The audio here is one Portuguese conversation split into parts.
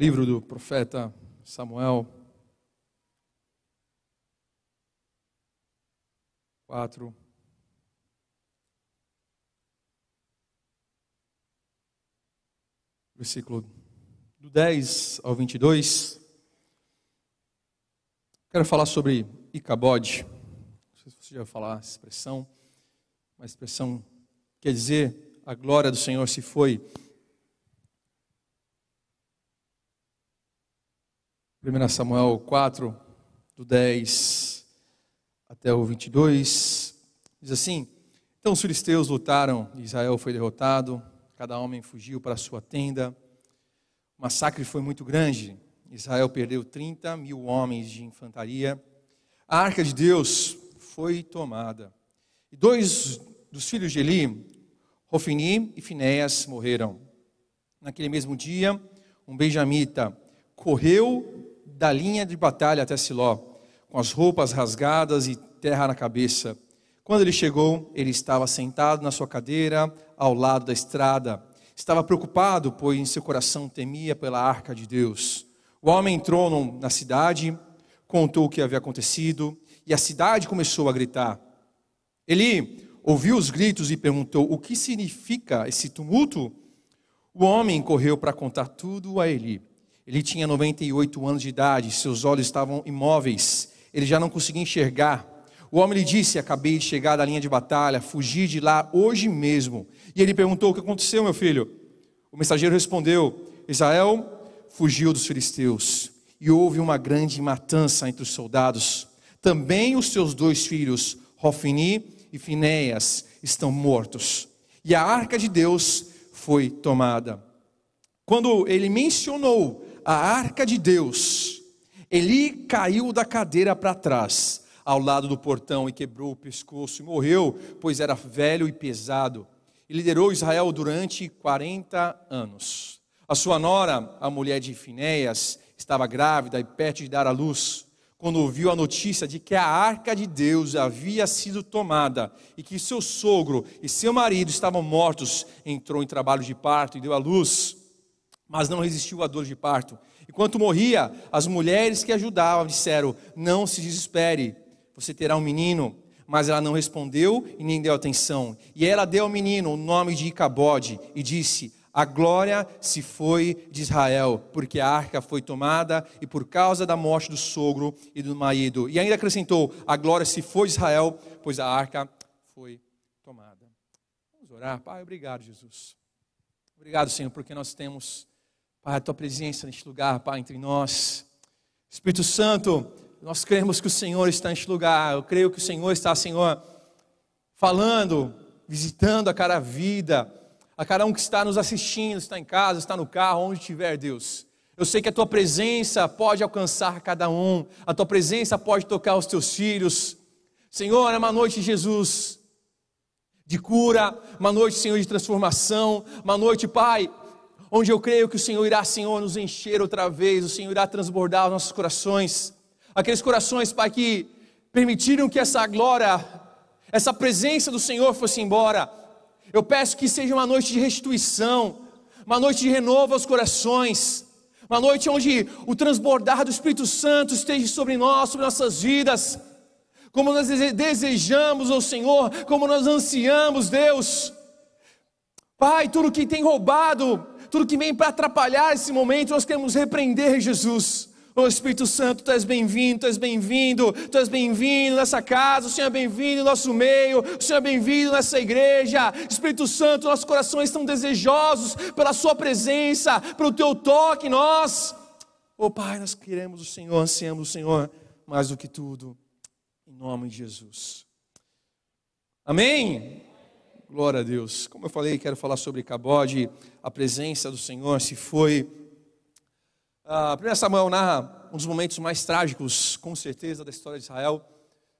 Livro do profeta Samuel. 4. Versículo do 10 ao 22. Quero falar sobre Icabode. Não sei se você já falar essa expressão. Uma expressão quer dizer a glória do Senhor se foi. 1 Samuel 4, do 10 até o 22, diz assim: Então os filisteus lutaram, Israel foi derrotado, cada homem fugiu para sua tenda. O massacre foi muito grande, Israel perdeu 30 mil homens de infantaria. A arca de Deus foi tomada. E dois dos filhos de Eli, Rofini e Finéas, morreram. Naquele mesmo dia, um benjamita correu da linha de batalha até Siló, com as roupas rasgadas e terra na cabeça. Quando ele chegou, ele estava sentado na sua cadeira ao lado da estrada. Estava preocupado, pois em seu coração temia pela arca de Deus. O homem entrou na cidade, contou o que havia acontecido, e a cidade começou a gritar. Ele ouviu os gritos e perguntou: O que significa esse tumulto? O homem correu para contar tudo a Eli. Ele tinha 98 anos de idade, seus olhos estavam imóveis, ele já não conseguia enxergar. O homem lhe disse: Acabei de chegar da linha de batalha, fugi de lá hoje mesmo. E ele perguntou: O que aconteceu, meu filho? O mensageiro respondeu: Israel fugiu dos filisteus e houve uma grande matança entre os soldados. Também os seus dois filhos, Rofini e Finéias, estão mortos. E a arca de Deus foi tomada. Quando ele mencionou a arca de Deus, Eli caiu da cadeira para trás, ao lado do portão, e quebrou o pescoço e morreu, pois era velho e pesado. E liderou Israel durante 40 anos. A sua nora, a mulher de Finéias, estava grávida e perto de dar à luz. Quando ouviu a notícia de que a arca de Deus havia sido tomada e que seu sogro e seu marido estavam mortos, entrou em trabalho de parto e deu à luz mas não resistiu à dor de parto. Enquanto morria, as mulheres que ajudavam disseram: Não se desespere, você terá um menino. Mas ela não respondeu e nem deu atenção. E ela deu ao menino o nome de Icabode e disse: A glória se foi de Israel, porque a arca foi tomada e por causa da morte do sogro e do marido. E ainda acrescentou: A glória se foi de Israel, pois a arca foi tomada. Vamos orar. Pai, obrigado, Jesus. Obrigado, Senhor, porque nós temos Pai, a tua presença neste lugar, Pai, entre nós. Espírito Santo, nós cremos que o Senhor está neste lugar. Eu creio que o Senhor está, Senhor, falando, visitando a cada vida, a cada um que está nos assistindo, está em casa, está no carro, onde estiver, Deus. Eu sei que a tua presença pode alcançar cada um, a tua presença pode tocar os teus filhos. Senhor, é uma noite, Jesus, de cura, uma noite, Senhor, de transformação, uma noite, Pai, onde eu creio que o Senhor irá, Senhor, nos encher outra vez, o Senhor irá transbordar os nossos corações, aqueles corações, Pai, que permitiram que essa glória, essa presença do Senhor fosse embora. Eu peço que seja uma noite de restituição, uma noite de renovo aos corações, uma noite onde o transbordar do Espírito Santo esteja sobre nós, sobre nossas vidas, como nós desejamos, o Senhor, como nós ansiamos, Deus. Pai, tudo que tem roubado tudo que vem para atrapalhar esse momento, nós queremos repreender Jesus. Ô oh, Espírito Santo, tu és bem-vindo, tu és bem-vindo, tu és bem-vindo nessa casa, o Senhor é bem-vindo no nosso meio, o Senhor é bem-vindo nessa igreja. Espírito Santo, nossos corações estão desejosos pela Sua presença, pelo Teu toque nós. Ô oh, Pai, nós queremos o Senhor, ansiamos o Senhor mais do que tudo, em nome de Jesus. Amém? Glória a Deus. Como eu falei, quero falar sobre Cabode, a presença do Senhor se foi. A primeira Samuel narra um dos momentos mais trágicos, com certeza, da história de Israel.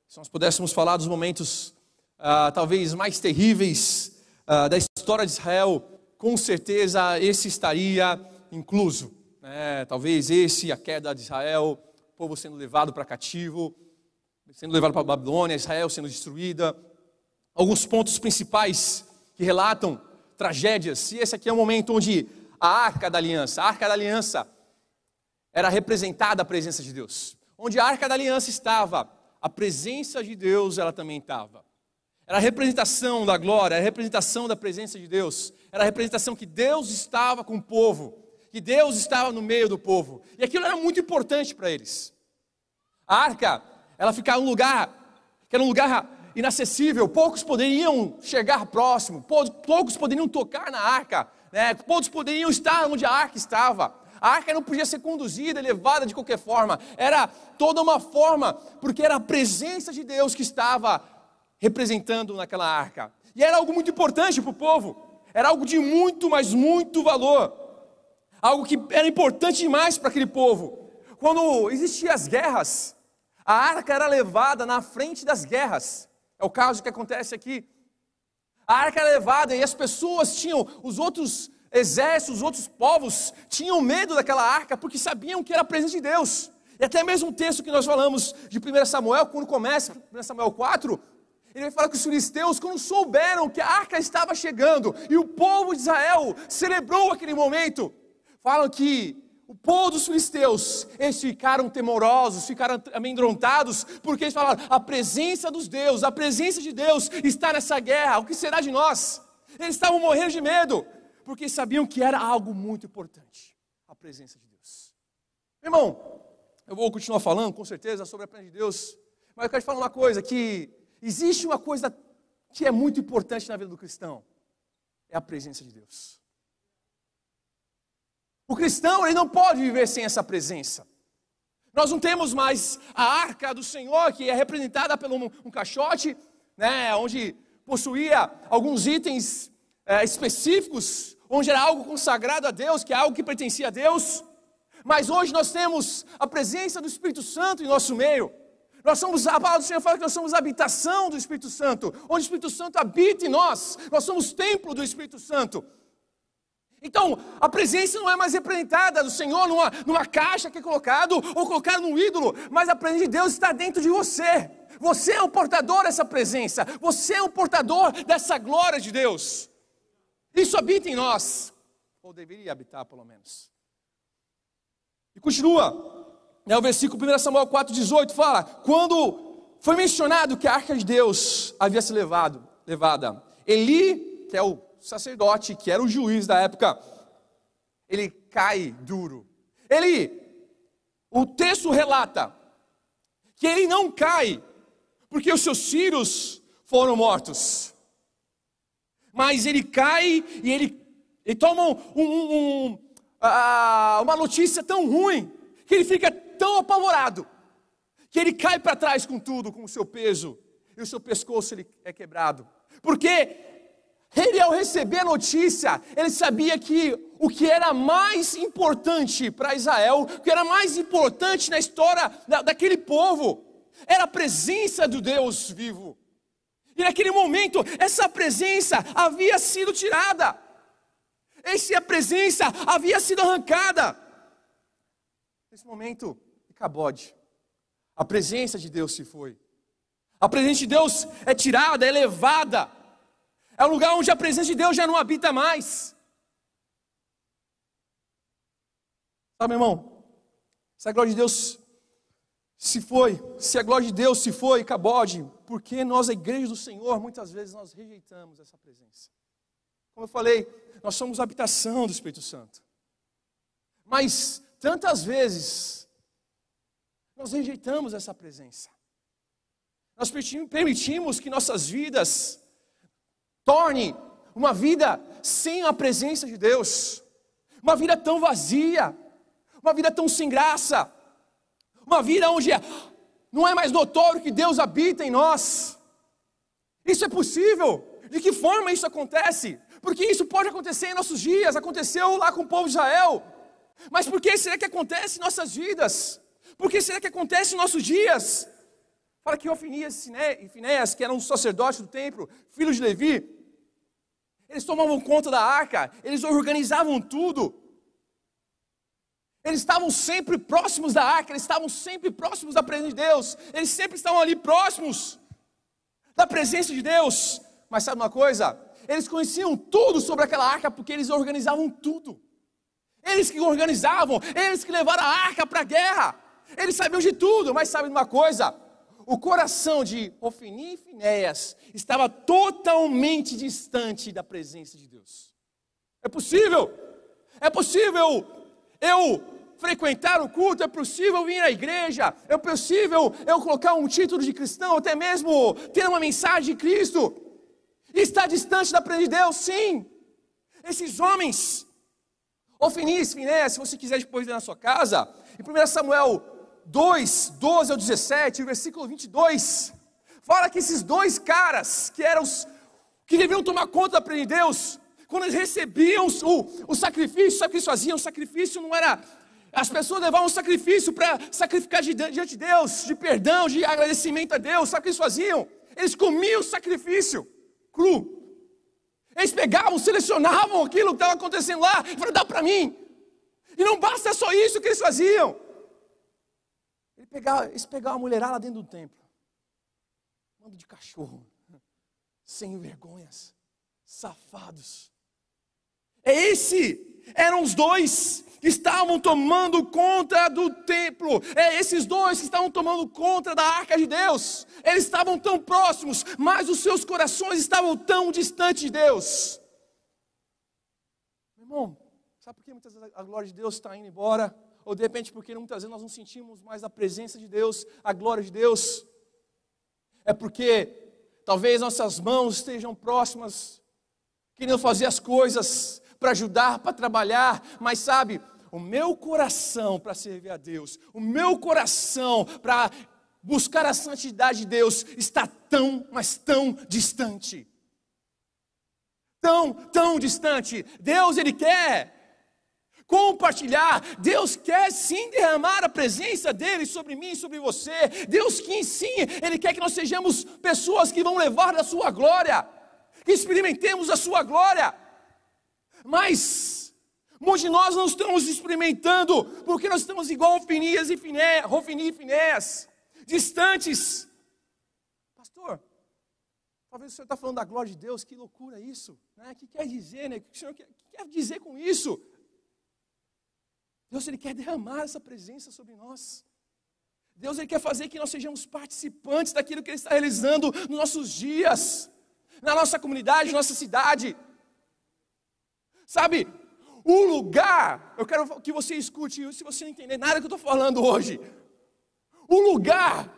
Se nós pudéssemos falar dos momentos ah, talvez mais terríveis ah, da história de Israel, com certeza esse estaria incluso. Né? Talvez esse, a queda de Israel, o povo sendo levado para cativo, sendo levado para a Babilônia, Israel sendo destruída, alguns pontos principais que relatam tragédias. E esse aqui é o momento onde a arca da aliança, a arca da aliança, era representada a presença de Deus. Onde a arca da aliança estava, a presença de Deus ela também estava. Era a representação da glória, a representação da presença de Deus. Era a representação que Deus estava com o povo, que Deus estava no meio do povo. E aquilo era muito importante para eles. A arca, ela ficava um lugar que era um lugar inacessível, poucos poderiam chegar próximo, poucos poderiam tocar na arca, né? poucos poderiam estar onde a arca estava. A arca não podia ser conduzida, levada de qualquer forma, era toda uma forma, porque era a presença de Deus que estava representando naquela arca. E era algo muito importante para o povo, era algo de muito, mas muito valor, algo que era importante demais para aquele povo. Quando existiam as guerras, a arca era levada na frente das guerras, é o caso que acontece aqui. A arca era levada e as pessoas tinham, os outros exércitos, os outros povos, tinham medo daquela arca porque sabiam que era a presença de Deus. E até mesmo o texto que nós falamos de 1 Samuel, quando começa 1 Samuel 4, ele vai falar que os filisteus, quando souberam que a arca estava chegando e o povo de Israel celebrou aquele momento, falam que o povo dos filisteus, eles ficaram temorosos, ficaram amedrontados, porque eles falaram: a presença dos deuses, a presença de Deus está nessa guerra, o que será de nós? Eles estavam morrendo de medo, porque sabiam que era algo muito importante a presença de Deus. Irmão, eu vou continuar falando, com certeza, sobre a presença de Deus, mas eu quero te falar uma coisa: que existe uma coisa que é muito importante na vida do cristão, é a presença de Deus. O cristão ele não pode viver sem essa presença. Nós não temos mais a arca do Senhor, que é representada por um, um caixote, né, onde possuía alguns itens é, específicos, onde era algo consagrado a Deus, que é algo que pertencia a Deus. Mas hoje nós temos a presença do Espírito Santo em nosso meio. Nós somos, a palavra do Senhor fala que nós somos a habitação do Espírito Santo, onde o Espírito Santo habita em nós. Nós somos templo do Espírito Santo. Então, a presença não é mais representada do Senhor numa, numa caixa que é colocado ou colocado num ídolo, mas a presença de Deus está dentro de você. Você é o portador dessa presença, você é o portador dessa glória de Deus. Isso habita em nós, ou deveria habitar pelo menos. E continua, né, o versículo 1 Samuel 4,18 fala: quando foi mencionado que a arca de Deus havia se levado, levada, Eli, que é o sacerdote, que era o juiz da época, ele cai duro. Ele, o texto relata que ele não cai porque os seus filhos foram mortos, mas ele cai e ele, ele toma um, um, um, uma notícia tão ruim que ele fica tão apavorado que ele cai para trás com tudo, com o seu peso e o seu pescoço ele é quebrado. Porque ele, ao receber a notícia, ele sabia que o que era mais importante para Israel, o que era mais importante na história da, daquele povo, era a presença do Deus vivo. E naquele momento, essa presença havia sido tirada, essa presença havia sido arrancada. Nesse momento, Cabode, a presença de Deus se foi. A presença de Deus é tirada, é levada. É um lugar onde a presença de Deus já não habita mais. Sabe, irmão? Se a glória de Deus se foi, se a glória de Deus se foi, cabode, porque nós, a igreja do Senhor, muitas vezes nós rejeitamos essa presença. Como eu falei, nós somos habitação do Espírito Santo. Mas tantas vezes nós rejeitamos essa presença. Nós permitimos que nossas vidas torne uma vida sem a presença de Deus, uma vida tão vazia, uma vida tão sem graça, uma vida onde não é mais notório que Deus habita em nós. Isso é possível? De que forma isso acontece? Porque isso pode acontecer em nossos dias, aconteceu lá com o povo de Israel. Mas por que será que acontece em nossas vidas? Por que será que acontece em nossos dias? Fala que Ofinias e Finéas, que eram os sacerdotes do templo, filhos de Levi, eles tomavam conta da arca, eles organizavam tudo. Eles estavam sempre próximos da arca, eles estavam sempre próximos da presença de Deus, eles sempre estavam ali próximos da presença de Deus. Mas sabe uma coisa? Eles conheciam tudo sobre aquela arca porque eles organizavam tudo. Eles que organizavam, eles que levaram a arca para a guerra. Eles sabiam de tudo, mas sabem de uma coisa? O coração de Ofini e Finéias estava totalmente distante da presença de Deus. É possível, é possível eu frequentar o culto, é possível vir à igreja, é possível eu colocar um título de cristão, até mesmo ter uma mensagem de Cristo, e estar distante da presença de Deus, sim. Esses homens, Ofinias, Finéias, se você quiser depois ver na sua casa, em 1 Samuel 2, 12 ao 17, versículo 22, fala que esses dois caras, que eram os que deviam tomar conta da presença de Deus, quando eles recebiam o, o sacrifício, o sacrifício faziam, o sacrifício não era. As pessoas levavam um sacrifício para sacrificar diante de Deus, de perdão, de agradecimento a Deus. Sabe o que eles faziam? Eles comiam o sacrifício cru. Eles pegavam, selecionavam aquilo que estava acontecendo lá e falaram: dá para mim. E não basta só isso que eles faziam. Pegavam, eles pegavam a mulherada dentro do templo. Mando de cachorro. Sem vergonhas. Safados. É esse. Eram os dois que estavam tomando conta do templo. É esses dois que estavam tomando conta da arca de Deus. Eles estavam tão próximos, mas os seus corações estavam tão distantes de Deus. Meu irmão, sabe por que muitas vezes a glória de Deus está indo embora? Ou de repente porque muitas vezes nós não sentimos mais a presença de Deus, a glória de Deus? É porque talvez nossas mãos estejam próximas, querendo fazer as coisas, para ajudar, para trabalhar, mas sabe, o meu coração para servir a Deus, o meu coração para buscar a santidade de Deus está tão, mas tão distante. Tão, tão distante. Deus, Ele quer compartilhar. Deus quer sim derramar a presença dEle sobre mim, sobre você. Deus que sim, Ele quer que nós sejamos pessoas que vão levar da Sua glória, que experimentemos a Sua glória. Mas muitos de nós não estamos experimentando, porque nós estamos igual Rofinias e Finé, Rofini e Finés, distantes. Pastor, talvez o senhor está falando da glória de Deus, que loucura isso, né? O que quer dizer, né? O que o senhor quer, quer dizer com isso? Deus ele quer derramar essa presença sobre nós. Deus ele quer fazer que nós sejamos participantes daquilo que ele está realizando nos nossos dias, na nossa comunidade, na nossa cidade. Sabe, o lugar, eu quero que você escute, se você não entender nada que eu estou falando hoje, o lugar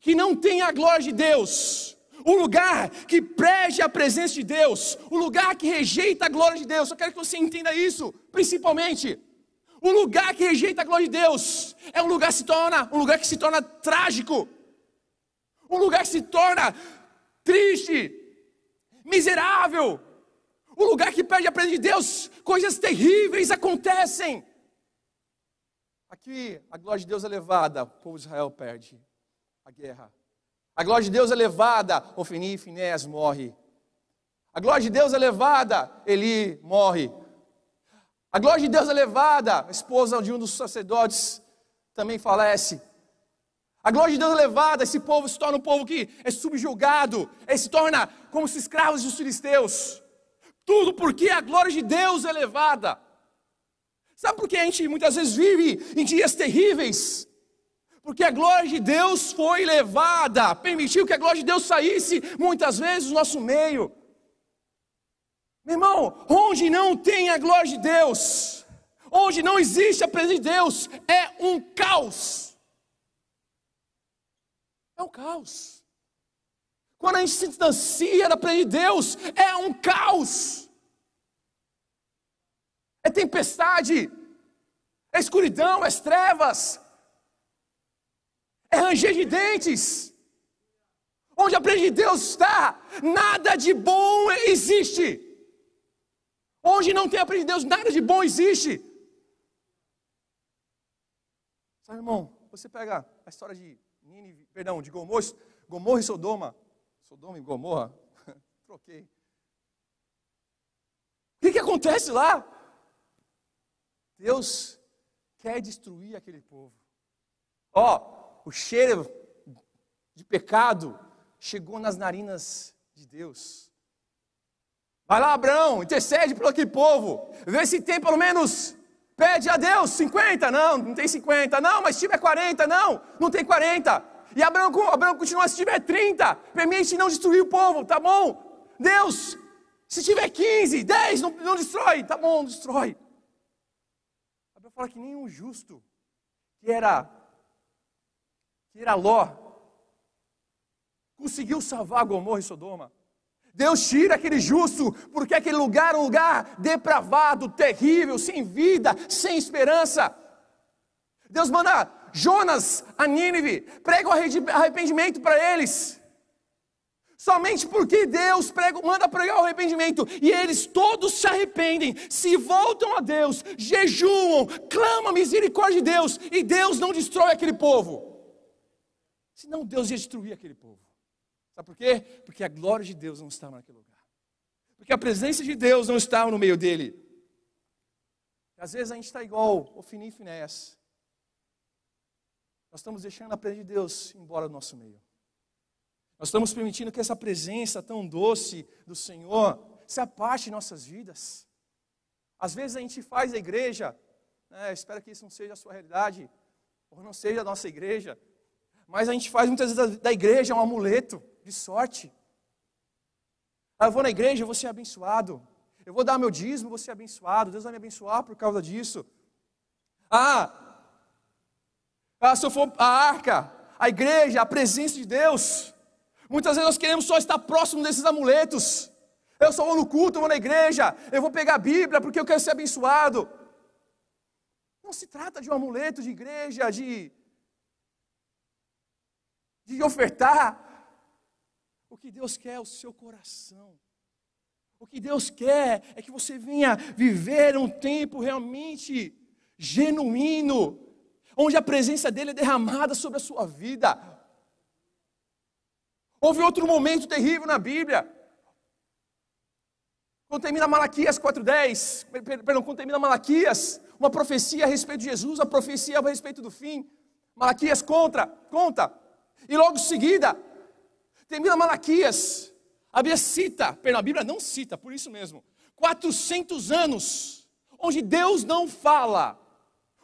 que não tem a glória de Deus, o lugar que prege a presença de Deus, o lugar que rejeita a glória de Deus, eu quero que você entenda isso, principalmente. O lugar que rejeita a glória de Deus é um lugar que se torna, um lugar que se torna trágico, um lugar que se torna triste, miserável, o lugar que perde a presença de Deus, coisas terríveis acontecem. Aqui, a glória de Deus é levada, o povo de Israel perde a guerra. A glória de Deus é levada, Ofini e Finés morre. A glória de Deus é levada, Eli morre. A glória de Deus é levada, a esposa de um dos sacerdotes também falece. A glória de Deus é levada, esse povo se torna um povo que é subjugado, ele se torna como os escravos dos filisteus. Tudo porque a glória de Deus é elevada. Sabe por que a gente muitas vezes vive em dias terríveis? Porque a glória de Deus foi levada, permitiu que a glória de Deus saísse muitas vezes do nosso meio. Irmão, onde não tem a glória de Deus, onde não existe a presença de Deus, é um caos. É um caos. Quando a gente se distancia da presença de Deus, é um caos. É tempestade, é escuridão, é trevas, é ranger de dentes. Onde a presença de Deus está, nada de bom existe. Onde não tem a presença de Deus, nada de bom existe. Sabe, irmão, você pega a história de perdão, de Gomorra, Gomorra e Sodoma, Sodoma e Gomorra, troquei. O que, que acontece lá? Deus quer destruir aquele povo. Ó, oh, o cheiro de pecado chegou nas narinas de Deus. Vai lá, Abraão, intercede por aquele povo. Vê se tem pelo menos Pede a Deus 50, não, não tem 50, não, mas se tiver 40, não, não tem 40. E Abraão, Abraão continua, se tiver 30, permite não destruir o povo, tá bom? Deus, se tiver 15, 10, não, não destrói, tá bom, não destrói. Abraão fala que nenhum justo, que era, que era Ló, conseguiu salvar Gomorra e Sodoma. Deus tira aquele justo, porque aquele lugar é um lugar depravado, terrível, sem vida, sem esperança. Deus manda Jonas a Nínive, prega o arrependimento para eles. Somente porque Deus prega, manda pregar o arrependimento e eles todos se arrependem, se voltam a Deus, jejuam, clamam a misericórdia de Deus e Deus não destrói aquele povo. Senão Deus ia destruir aquele povo. Sabe por quê? Porque a glória de Deus não estava naquele lugar. Porque a presença de Deus não estava no meio dele. Às vezes a gente está igual o Fini e Finés. Nós estamos deixando a presença de Deus embora do nosso meio. Nós estamos permitindo que essa presença tão doce do Senhor se aparte em nossas vidas. Às vezes a gente faz a igreja, né, espero que isso não seja a sua realidade, ou não seja a nossa igreja, mas a gente faz muitas vezes da igreja um amuleto de sorte. Ah, eu vou na igreja, eu vou ser abençoado. Eu vou dar meu dízimo, vou ser abençoado. Deus vai me abençoar por causa disso. Ah, ah, se eu for a arca, a igreja, a presença de Deus. Muitas vezes nós queremos só estar próximo desses amuletos. Eu só vou no culto, eu vou na igreja, eu vou pegar a Bíblia porque eu quero ser abençoado. Não se trata de um amuleto de igreja, de, de ofertar. O que Deus quer é o seu coração. O que Deus quer é que você venha viver um tempo realmente genuíno, onde a presença dele é derramada sobre a sua vida. Houve outro momento terrível na Bíblia. Quando termina Malaquias 4:10, perdão, quando termina Malaquias, uma profecia a respeito de Jesus, a profecia a respeito do fim. Malaquias conta, conta. E logo em seguida, Termina Malaquias. A Bíblia cita, perdão, a Bíblia não cita, por isso mesmo. 400 anos onde Deus não fala.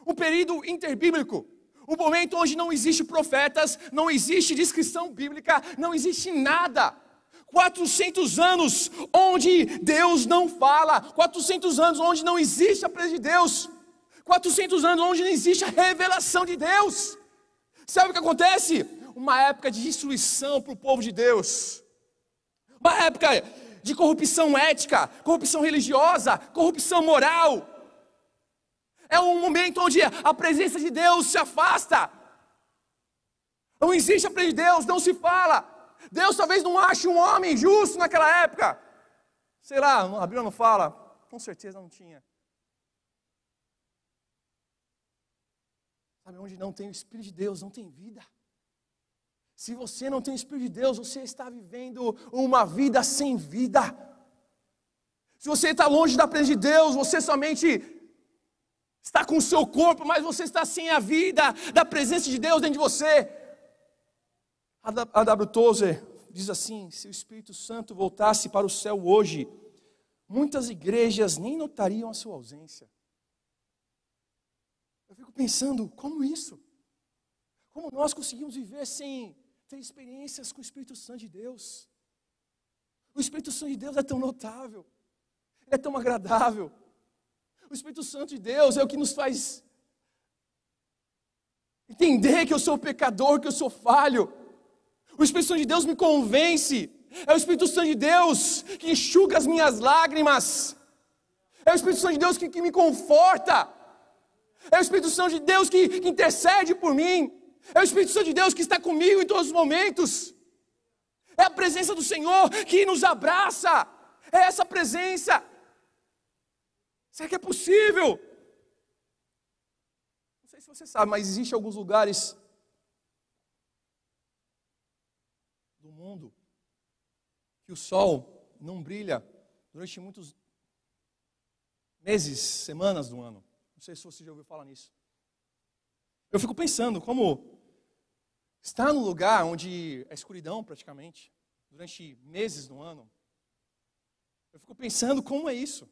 Um período interbíblico. Um momento onde não existe profetas, não existe descrição bíblica, não existe nada. 400 anos onde Deus não fala, 400 anos onde não existe a presença de Deus, 400 anos onde não existe a revelação de Deus. Sabe o que acontece? Uma época de destruição para o povo de Deus, uma época de corrupção ética, corrupção religiosa, corrupção moral. É um momento onde a presença de Deus se afasta. Não existe a presença de Deus, não se fala. Deus talvez não ache um homem justo naquela época. Sei lá, a Bíblia não fala. Com certeza não tinha. Sabe onde não tem o Espírito de Deus, não tem vida. Se você não tem o Espírito de Deus, você está vivendo uma vida sem vida. Se você está longe da presença de Deus, você somente está com o seu corpo, mas você está sem a vida da presença de Deus dentro de você. A W. Tozer diz assim: se o Espírito Santo voltasse para o céu hoje, muitas igrejas nem notariam a sua ausência. Eu fico pensando, como isso? Como nós conseguimos viver sem ter experiências com o Espírito Santo de Deus. O Espírito Santo de Deus é tão notável, é tão agradável. O Espírito Santo de Deus é o que nos faz entender que eu sou pecador, que eu sou falho. O Espírito Santo de Deus me convence. É o Espírito Santo de Deus que enxuga as minhas lágrimas. É o Espírito Santo de Deus que, que me conforta. É o Espírito Santo de Deus que, que intercede por mim. É o Espírito Santo de Deus que está comigo em todos os momentos. É a presença do Senhor que nos abraça. É essa presença. Será que é possível? Não sei se você sabe, mas existem alguns lugares do mundo que o sol não brilha durante muitos meses, semanas do ano. Não sei se você já ouviu falar nisso. Eu fico pensando como Estar num lugar onde é escuridão praticamente, durante meses no ano, eu fico pensando como é isso.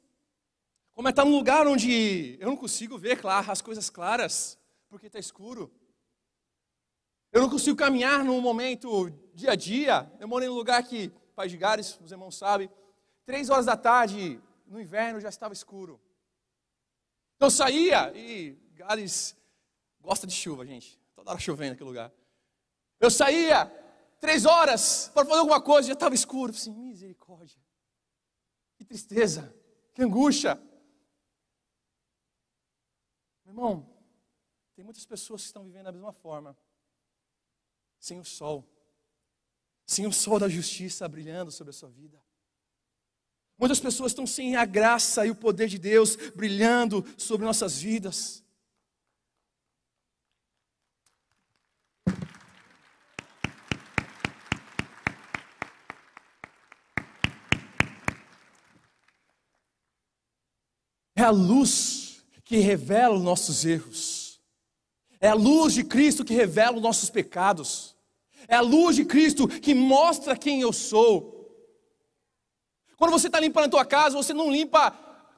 Como é estar num lugar onde eu não consigo ver claro, as coisas claras, porque está escuro. Eu não consigo caminhar num momento dia a dia. Eu morei num lugar que, Pai de Gares, os irmãos sabem, três horas da tarde, no inverno, já estava escuro. Então eu saía, e Gares gosta de chuva, gente. Toda hora chovendo naquele lugar. Eu saía três horas para fazer alguma coisa, já estava escuro. Assim, misericórdia. Que tristeza, que angústia. Meu irmão, tem muitas pessoas que estão vivendo da mesma forma, sem o sol, sem o sol da justiça brilhando sobre a sua vida. Muitas pessoas estão sem a graça e o poder de Deus brilhando sobre nossas vidas. A luz que revela os nossos erros. É a luz de Cristo que revela os nossos pecados. É a luz de Cristo que mostra quem eu sou. Quando você está limpando a tua casa, você não limpa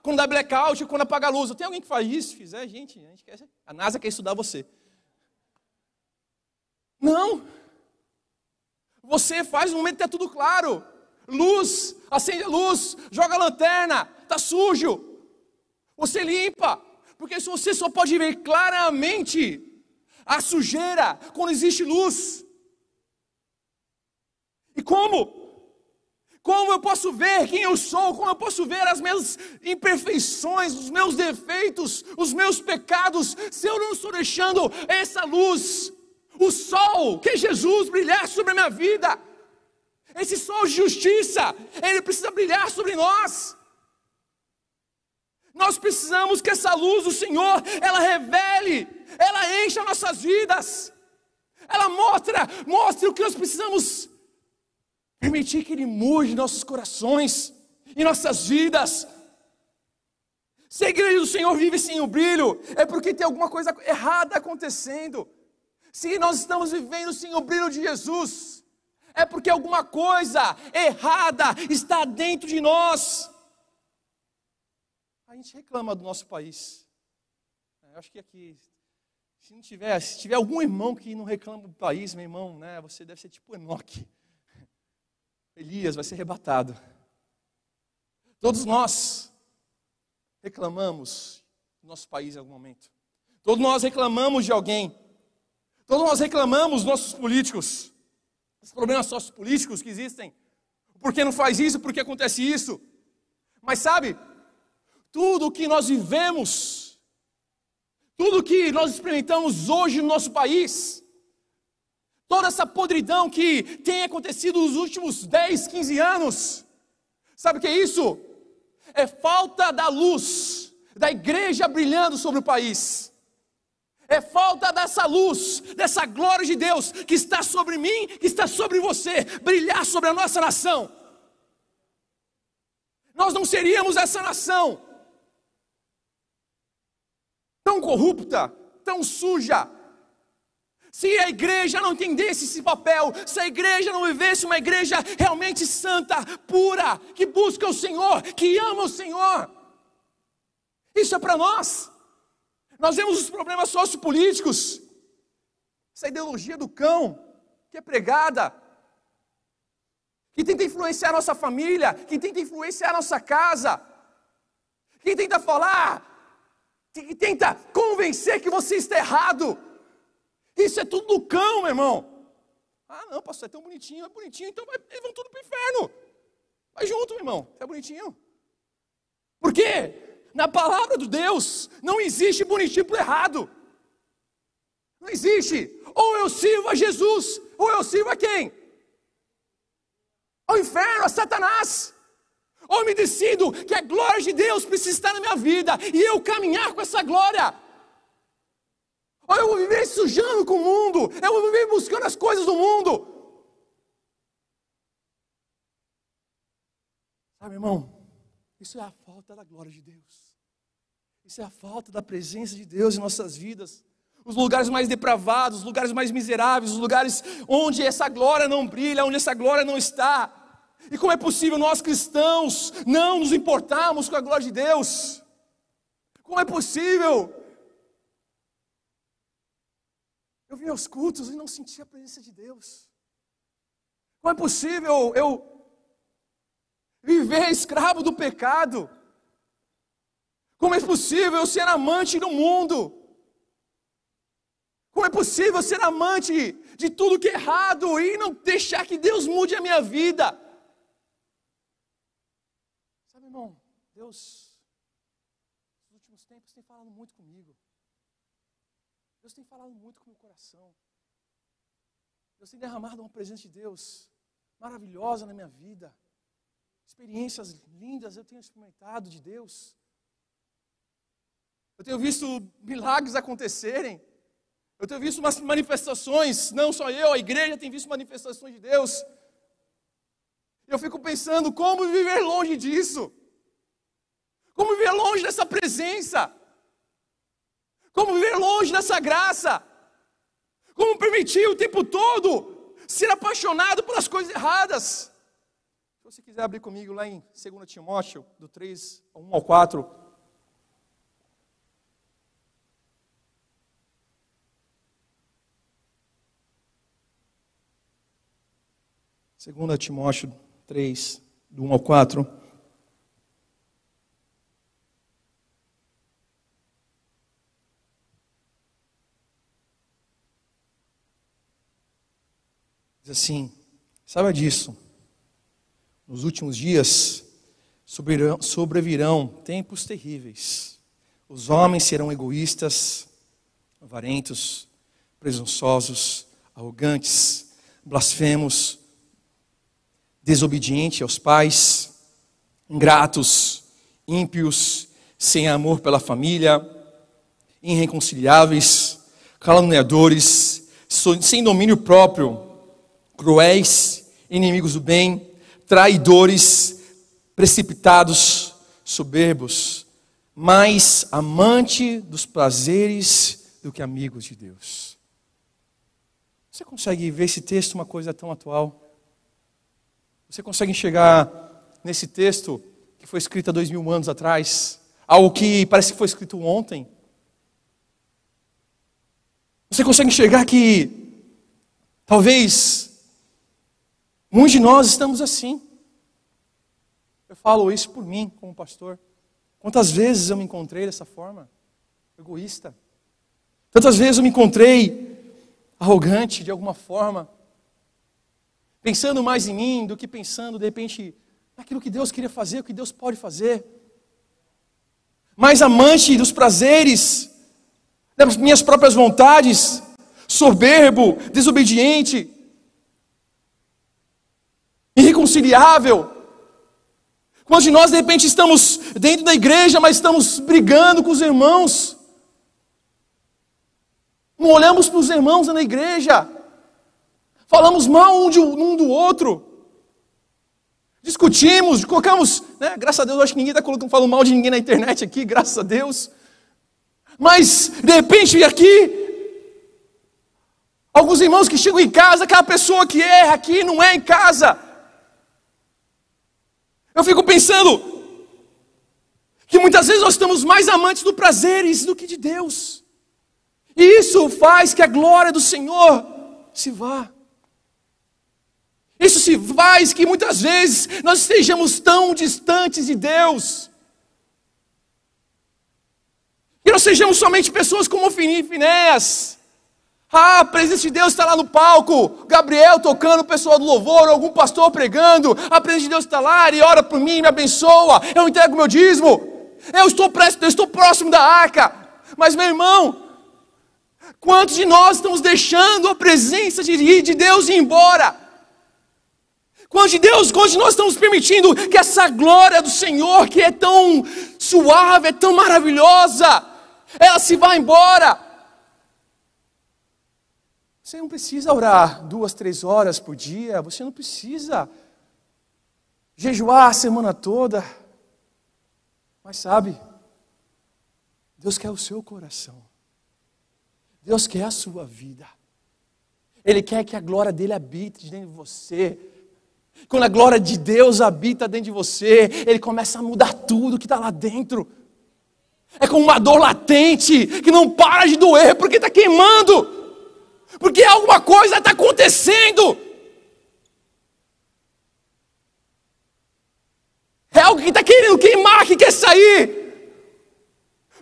quando dá blackout ou quando apaga a luz. Tem alguém que faz isso? Fizer, gente, a, gente quer, a NASA quer estudar você. Não. Você faz no momento que está tudo claro. Luz, acende a luz, joga a lanterna, está sujo. Você limpa, porque você só pode ver claramente a sujeira quando existe luz. E como? Como eu posso ver quem eu sou? Como eu posso ver as minhas imperfeições, os meus defeitos, os meus pecados, se eu não estou deixando essa luz, o sol, que é Jesus, brilhar sobre a minha vida? Esse sol de justiça, ele precisa brilhar sobre nós. Nós precisamos que essa luz do Senhor, ela revele, ela encha nossas vidas. Ela mostra, mostra o que nós precisamos permitir que Ele mude nossos corações e nossas vidas. Se a igreja do Senhor vive sem o brilho, é porque tem alguma coisa errada acontecendo. Se nós estamos vivendo sem o brilho de Jesus, é porque alguma coisa errada está dentro de nós a gente reclama do nosso país. É, eu acho que aqui, se não tiver, se tiver algum irmão que não reclama do país, meu irmão, né, você deve ser tipo Enoque. Elias vai ser arrebatado. Todos nós reclamamos do nosso país em algum momento. Todos nós reclamamos de alguém. Todos nós reclamamos dos nossos políticos. Os problemas sociopolíticos que existem. Por que não faz isso? Por que acontece isso? Mas sabe, tudo o que nós vivemos, tudo o que nós experimentamos hoje no nosso país, toda essa podridão que tem acontecido nos últimos 10, 15 anos, sabe o que é isso? É falta da luz da igreja brilhando sobre o país. É falta dessa luz, dessa glória de Deus que está sobre mim, que está sobre você, brilhar sobre a nossa nação. Nós não seríamos essa nação tão corrupta, tão suja. Se a igreja não entendesse esse papel, se a igreja não vivesse uma igreja realmente santa, pura, que busca o Senhor, que ama o Senhor, isso é para nós. Nós vemos os problemas sociopolíticos, essa ideologia do cão que é pregada, que tenta influenciar a nossa família, que tenta influenciar a nossa casa, que tenta falar que tenta convencer que você está errado. Isso é tudo do cão, meu irmão. Ah, não, pastor, é tão bonitinho, é bonitinho, então vai, eles vão tudo para o inferno. Vai junto, meu irmão, é bonitinho. Por quê? Na palavra de Deus não existe bonitinho para errado. Não existe. Ou eu sirvo a Jesus, ou eu sirvo a quem? Ao inferno, a Satanás. Ou me decido que a glória de Deus precisa estar na minha vida e eu caminhar com essa glória. Ou eu vou viver sujando com o mundo, eu vou viver buscando as coisas do mundo. Sabe, irmão, isso é a falta da glória de Deus. Isso é a falta da presença de Deus em nossas vidas. Os lugares mais depravados, os lugares mais miseráveis, os lugares onde essa glória não brilha, onde essa glória não está. E como é possível nós cristãos não nos importarmos com a glória de Deus? Como é possível? Eu vim aos cultos e não sentia a presença de Deus. Como é possível eu viver escravo do pecado? Como é possível eu ser amante do mundo? Como é possível ser amante de tudo que é errado e não deixar que Deus mude a minha vida? Irmão, Deus, nos últimos tempos, tem falado muito comigo. Deus tem falado muito com o meu coração. Deus tem derramado uma presença de Deus maravilhosa na minha vida. Experiências lindas eu tenho experimentado de Deus. Eu tenho visto milagres acontecerem. Eu tenho visto umas manifestações, não só eu, a igreja tem visto manifestações de Deus. Eu fico pensando como viver longe disso. Como viver longe dessa presença. Como viver longe dessa graça. Como permitir o tempo todo ser apaixonado pelas coisas erradas. Se você quiser abrir comigo lá em 2 Timóteo, do 3, 1 ao 4. Segunda Timóteo 3, do 1 ao 4. Diz assim: saiba disso, nos últimos dias sobrevirão tempos terríveis. Os homens serão egoístas, avarentos, presunçosos, arrogantes, blasfemos, desobedientes aos pais, ingratos, ímpios, sem amor pela família, irreconciliáveis, caluniadores, sem domínio próprio cruéis, inimigos do bem, traidores, precipitados, soberbos, mais amante dos prazeres do que amigos de Deus. Você consegue ver esse texto uma coisa tão atual? Você consegue enxergar nesse texto que foi escrito há dois mil anos atrás, algo que parece que foi escrito ontem? Você consegue enxergar que talvez Muitos de nós estamos assim. Eu falo isso por mim, como pastor. Quantas vezes eu me encontrei dessa forma? Egoísta. Tantas vezes eu me encontrei arrogante de alguma forma. Pensando mais em mim do que pensando, de repente, naquilo que Deus queria fazer, o que Deus pode fazer. Mais amante dos prazeres, das minhas próprias vontades, soberbo, desobediente irreconciliável. Quantos de nós, de repente, estamos dentro da igreja, mas estamos brigando com os irmãos? Não olhamos para os irmãos na igreja, falamos mal um, de, um do outro, discutimos, colocamos, né, graças a Deus, acho que ninguém está falando mal de ninguém na internet aqui, graças a Deus. Mas, de repente, aqui, alguns irmãos que chegam em casa, aquela pessoa que erra aqui não é em casa, eu fico pensando que muitas vezes nós estamos mais amantes do prazeres do que de Deus. E isso faz que a glória do Senhor se vá. Isso se faz que muitas vezes nós estejamos tão distantes de Deus. Que nós sejamos somente pessoas como Finéas, ah, a presença de Deus está lá no palco. Gabriel tocando, o pessoal do louvor, algum pastor pregando. A presença de Deus está lá, ele ora por mim, me abençoa. Eu entrego meu dízimo. Eu estou, eu estou próximo da arca. Mas, meu irmão, quantos de nós estamos deixando a presença de, de Deus ir embora? Quantos de Deus, quantos de nós estamos permitindo que essa glória do Senhor, que é tão suave, é tão maravilhosa, ela se vá embora? Você não precisa orar duas, três horas por dia, você não precisa jejuar a semana toda. Mas sabe, Deus quer o seu coração, Deus quer a sua vida, Ele quer que a glória dele habite dentro de você. Quando a glória de Deus habita dentro de você, Ele começa a mudar tudo que está lá dentro. É como uma dor latente que não para de doer porque está queimando, porque alguma coisa está acontecendo. É algo que está querendo queimar, que quer sair.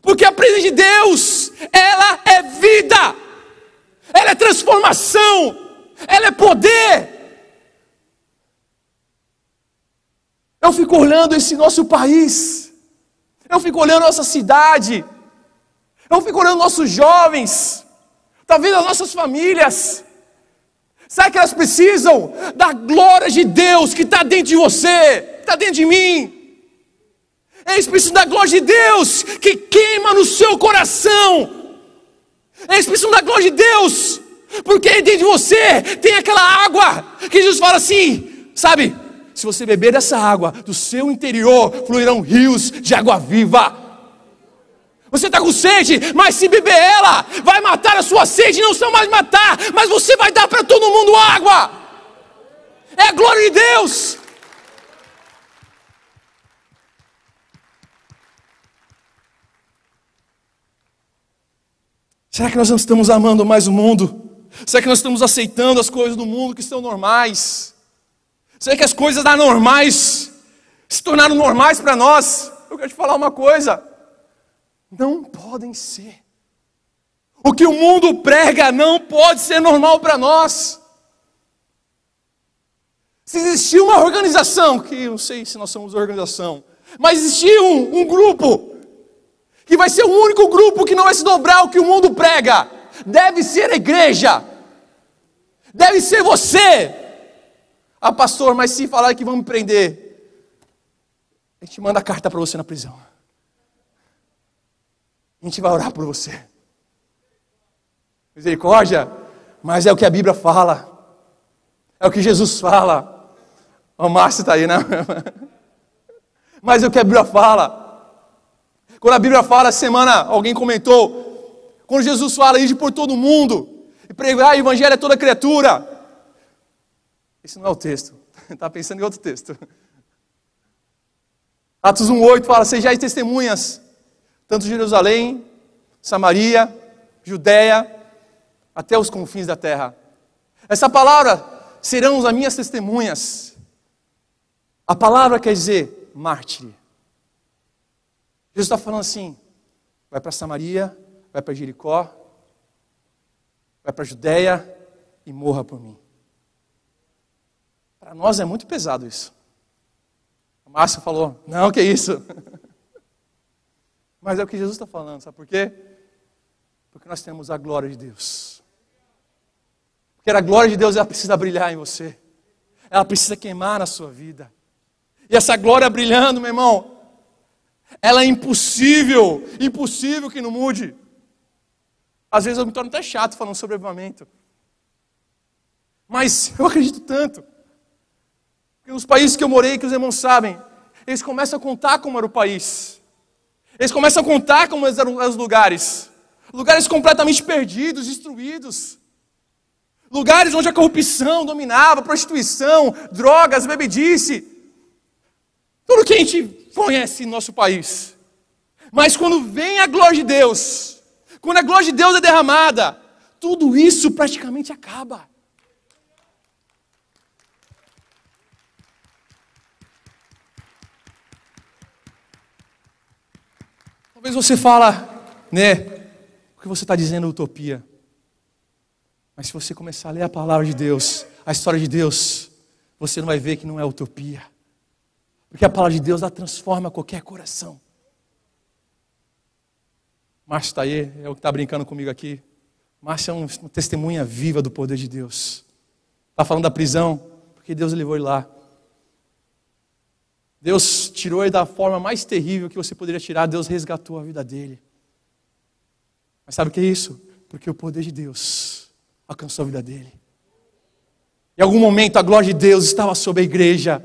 Porque a presença de Deus, ela é vida, ela é transformação, ela é poder. Eu fico olhando esse nosso país, eu fico olhando nossa cidade, eu fico olhando nossos jovens, talvez as nossas famílias. Sabe que elas precisam da glória de Deus que está dentro de você, está dentro de mim. Eles precisam da glória de Deus que queima no seu coração. Eles precisam da glória de Deus, porque dentro de você tem aquela água que Jesus fala assim, sabe? se você beber dessa água, do seu interior fluirão rios de água viva. Você está com sede, mas se beber ela, vai matar a sua sede, não só mais matar, mas você vai dar para todo mundo água. É a glória de Deus. Será que nós não estamos amando mais o mundo? Será que nós estamos aceitando as coisas do mundo que são normais? Será que as coisas anormais se tornaram normais para nós? Eu quero te falar uma coisa: não podem ser. O que o mundo prega não pode ser normal para nós. Se existir uma organização, que eu não sei se nós somos organização, mas existir um, um grupo, que vai ser o único grupo que não vai se dobrar o que o mundo prega, deve ser a igreja, deve ser você, ah, pastor, mas se falar que vão me prender, a gente manda carta para você na prisão. A gente vai orar por você. Misericórdia, mas é o que a Bíblia fala. É o que Jesus fala. O Márcio está aí, né? Mas é o que a Bíblia fala. Quando a Bíblia fala, semana alguém comentou, quando Jesus fala, ir por todo mundo e pregar o evangelho a toda criatura. Esse não é o texto. Está pensando em outro texto. Atos 1,8 fala: Sejais testemunhas, tanto Jerusalém, Samaria, Judéia, até os confins da terra. Essa palavra serão as minhas testemunhas. A palavra quer dizer mártir. Jesus está falando assim: vai para Samaria, vai para Jericó, vai para Judéia e morra por mim. Para nós é muito pesado isso. A Márcia falou: não, que isso. Mas é o que Jesus está falando, sabe por quê? Porque nós temos a glória de Deus. Porque a glória de Deus ela precisa brilhar em você. Ela precisa queimar na sua vida. E essa glória brilhando, meu irmão, ela é impossível, impossível que não mude. Às vezes eu me torno até chato falando sobre avivamento. Mas eu acredito tanto. Porque nos países que eu morei, que os irmãos sabem, eles começam a contar como era o país. Eles começam a contar como eram os lugares. Lugares completamente perdidos, destruídos. Lugares onde a corrupção dominava, prostituição, drogas, bebedice. Tudo que a gente conhece no nosso país. Mas quando vem a glória de Deus, quando a glória de Deus é derramada, tudo isso praticamente acaba. Talvez você fala, né? O que você está dizendo é utopia. Mas se você começar a ler a palavra de Deus, a história de Deus, você não vai ver que não é utopia. Porque a palavra de Deus, ela transforma qualquer coração. Márcio está aí, é o que está brincando comigo aqui. Márcio é uma testemunha viva do poder de Deus. Está falando da prisão, porque Deus levou ele lá. Deus tirou ele da forma mais terrível que você poderia tirar, Deus resgatou a vida dele. Mas sabe o que é isso? Porque o poder de Deus alcançou a vida dele. Em algum momento a glória de Deus estava sobre a igreja.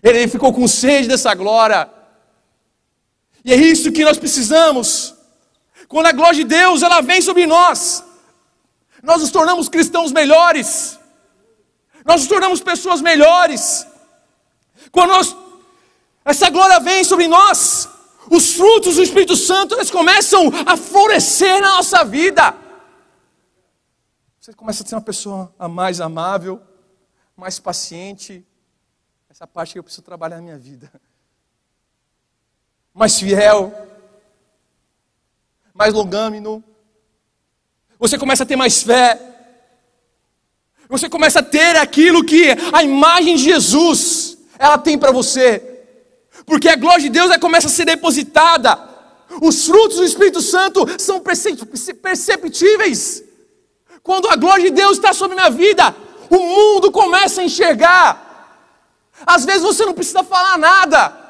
Ele ficou com sede dessa glória. E é isso que nós precisamos. Quando a glória de Deus ela vem sobre nós, nós nos tornamos cristãos melhores. Nós nos tornamos pessoas melhores. Quando nós, essa glória vem sobre nós, Os frutos do Espírito Santo eles começam a florescer na nossa vida. Você começa a ser uma pessoa mais amável, mais paciente. Essa parte que eu preciso trabalhar na minha vida. Mais fiel, mais longâmino. Você começa a ter mais fé. Você começa a ter aquilo que a imagem de Jesus ela tem para você. Porque a glória de Deus começa a ser depositada. Os frutos do Espírito Santo são perceptíveis. Quando a glória de Deus está sobre minha vida, o mundo começa a enxergar. Às vezes você não precisa falar nada.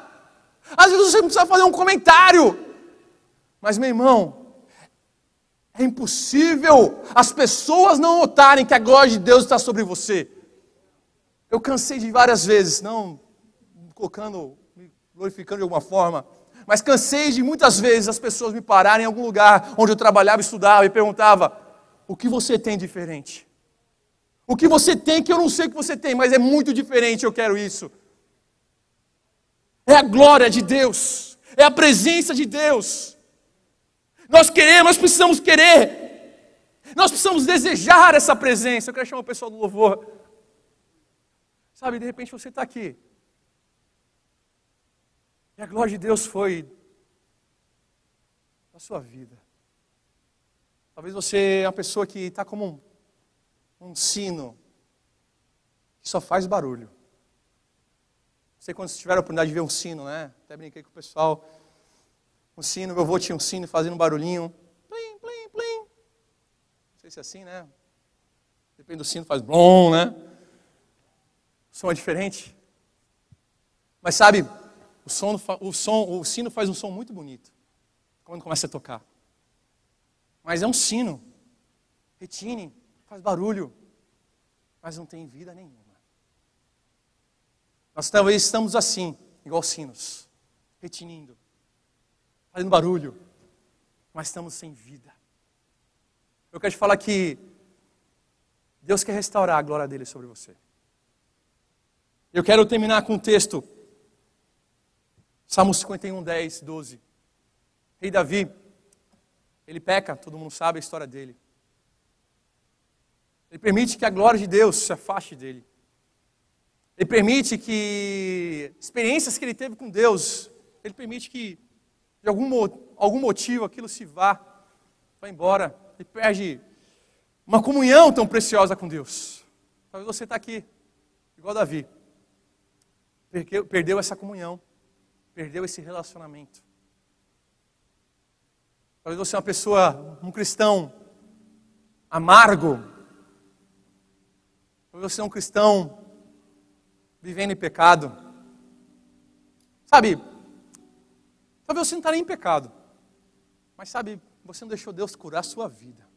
Às vezes você não precisa fazer um comentário. Mas, meu irmão, é impossível as pessoas não notarem que a glória de Deus está sobre você. Eu cansei de várias vezes, não colocando, me glorificando de alguma forma, mas cansei de muitas vezes as pessoas me pararem em algum lugar onde eu trabalhava, estudava e perguntava: o que você tem diferente? O que você tem que eu não sei o que você tem, mas é muito diferente, eu quero isso. É a glória de Deus, é a presença de Deus. Nós queremos, nós precisamos querer. Nós precisamos desejar essa presença. Eu quero chamar o pessoal do louvor. Sabe, de repente você está aqui. E a glória de Deus foi na sua vida. Talvez você é uma pessoa que está como um, um sino que só faz barulho. Sei quando tiveram a oportunidade de ver um sino, né? Até brinquei com o pessoal um sino, meu avô tinha um sino fazendo um barulhinho. Plim, plim, plim. Não sei se é assim, né? Depende do sino, faz blom, né? Som é diferente. Mas sabe, o, som, o, som, o sino faz um som muito bonito quando começa a tocar. Mas é um sino. Retine, faz barulho, mas não tem vida nenhuma. Nós talvez estamos assim, igual sinos, retinindo fazendo barulho, mas estamos sem vida. Eu quero te falar que Deus quer restaurar a glória dele sobre você. Eu quero terminar com um texto, Salmo 51, 10, 12. Rei Davi, ele peca, todo mundo sabe a história dele. Ele permite que a glória de Deus se afaste dele. Ele permite que experiências que ele teve com Deus, ele permite que de algum, algum motivo aquilo se vá, vai embora e perde uma comunhão tão preciosa com Deus. Talvez você está aqui, igual Davi, perdeu essa comunhão, perdeu esse relacionamento. Talvez você é uma pessoa, um cristão amargo. Talvez você é um cristão vivendo em pecado. Sabe, Talvez você não está nem em pecado. Mas sabe, você não deixou Deus curar a sua vida.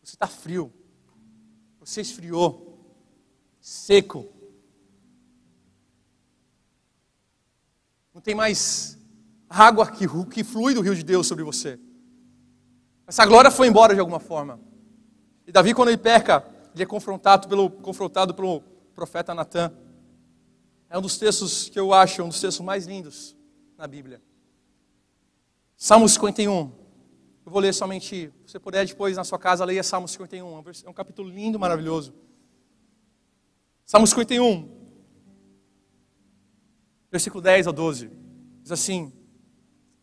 Você está frio. Você esfriou. Seco. Não tem mais água que, que flui do rio de Deus sobre você. Essa glória foi embora de alguma forma. E Davi, quando ele peca, ele é confrontado pelo, confrontado pelo profeta Natan. É um dos textos que eu acho um dos textos mais lindos na Bíblia. Salmo 51. Eu vou ler somente, se você puder depois na sua casa, leia Salmo 51. É um capítulo lindo, maravilhoso. Salmo 51, versículo 10 ao 12. Diz assim: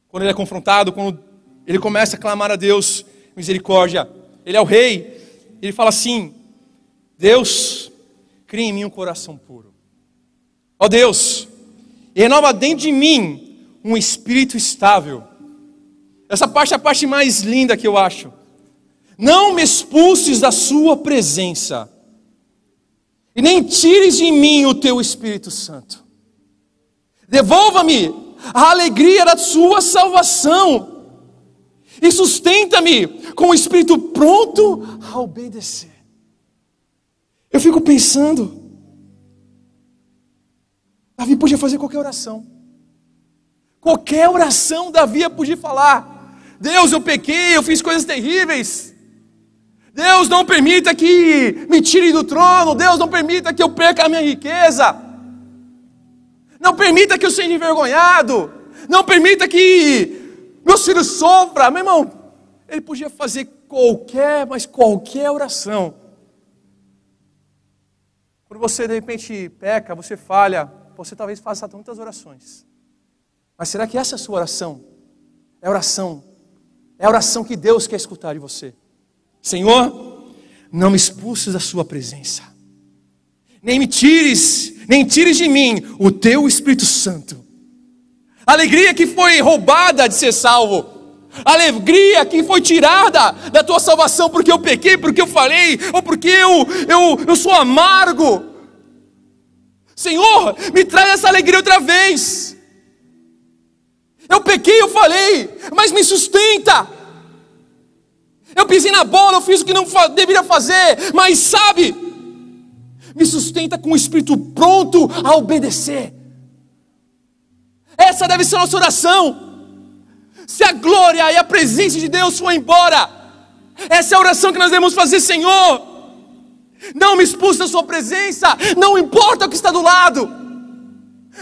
quando ele é confrontado, quando ele começa a clamar a Deus misericórdia, ele é o rei, ele fala assim: Deus, cria em mim um coração puro. Ó Deus, renova dentro de mim um espírito estável essa parte é a parte mais linda que eu acho. Não me expulses da sua presença, e nem tires de mim o teu Espírito Santo. Devolva-me a alegria da sua salvação, e sustenta-me com o espírito pronto a obedecer. Eu fico pensando, Davi podia fazer qualquer oração. Qualquer oração Davi podia falar. Deus, eu pequei, eu fiz coisas terríveis. Deus, não permita que me tire do trono. Deus, não permita que eu perca a minha riqueza. Não permita que eu seja envergonhado. Não permita que meus filhos sofram. Meu irmão, ele podia fazer qualquer, mas qualquer oração. Quando você de repente peca, você falha, você talvez faça muitas orações. Mas será que essa é a sua oração? É oração. É a oração que Deus quer escutar de você. Senhor, não me expulses da sua presença. Nem me tires, nem tires de mim o teu Espírito Santo. A alegria que foi roubada de ser salvo. A alegria que foi tirada da tua salvação porque eu pequei, porque eu falei, ou porque eu, eu, eu sou amargo. Senhor, me traz essa alegria outra vez. Eu pequei, eu falei, mas me sustenta. Eu pisei na bola, eu fiz o que não deveria fazer, mas sabe, sustenta com o espírito pronto a obedecer. Essa deve ser a nossa oração. Se a glória e a presença de Deus for embora, essa é a oração que nós devemos fazer, Senhor. Não me expulse da Sua presença, não importa o que está do lado,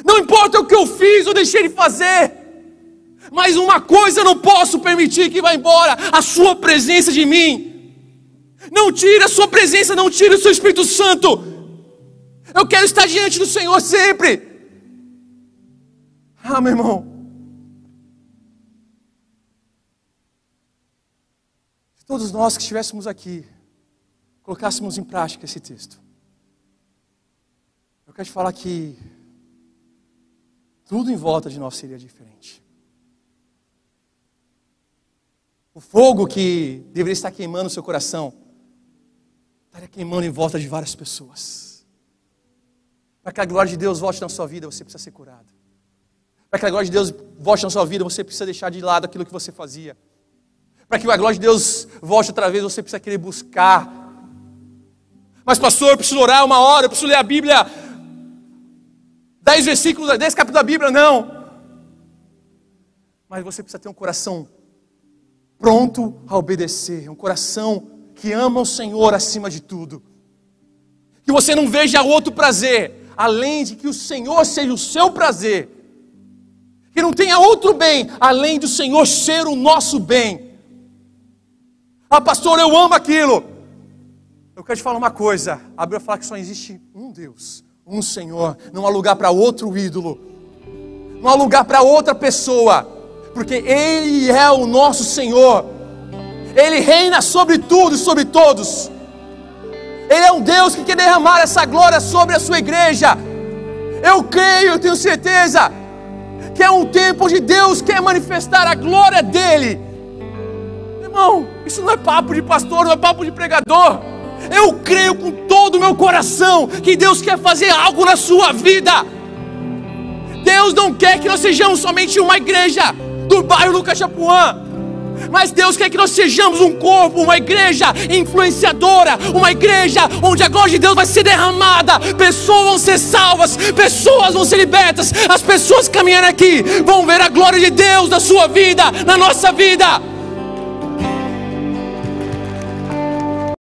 não importa o que eu fiz ou deixei de fazer. Mas uma coisa eu não posso permitir que vá embora: a Sua presença de mim. Não tire a Sua presença, não tire o Seu Espírito Santo. Eu quero estar diante do Senhor sempre. Ah, meu irmão. Se todos nós que estivéssemos aqui colocássemos em prática esse texto, eu quero te falar que tudo em volta de nós seria diferente. O fogo que deveria estar queimando o seu coração estaria queimando em volta de várias pessoas. Para que a glória de Deus volte na sua vida, você precisa ser curado. Para que a glória de Deus volte na sua vida, você precisa deixar de lado aquilo que você fazia. Para que a glória de Deus volte outra vez, você precisa querer buscar. Mas, pastor, eu preciso orar uma hora, eu preciso ler a Bíblia. Dez versículos, dez capítulos da Bíblia, não. Mas você precisa ter um coração pronto a obedecer, um coração que ama o Senhor acima de tudo. Que você não veja outro prazer, além de que o Senhor seja o seu prazer. Que não tenha outro bem, além do Senhor ser o nosso bem. Ah, pastor, eu amo aquilo. Eu quero te falar uma coisa: a Bíblia fala que só existe um Deus, um Senhor. Não há lugar para outro ídolo, não há lugar para outra pessoa porque Ele é o nosso Senhor, Ele reina sobre tudo e sobre todos. Ele é um Deus que quer derramar essa glória sobre a sua igreja. Eu creio, eu tenho certeza, que é um tempo onde Deus quer manifestar a glória dEle. Irmão, isso não é papo de pastor, não é papo de pregador. Eu creio com todo o meu coração que Deus quer fazer algo na sua vida. Deus não quer que nós sejamos somente uma igreja do bairro Lucas Chapuã. Mas Deus quer que nós sejamos um corpo, uma igreja influenciadora, uma igreja onde a glória de Deus vai ser derramada, pessoas vão ser salvas, pessoas vão ser libertas, as pessoas caminhando aqui vão ver a glória de Deus na sua vida, na nossa vida.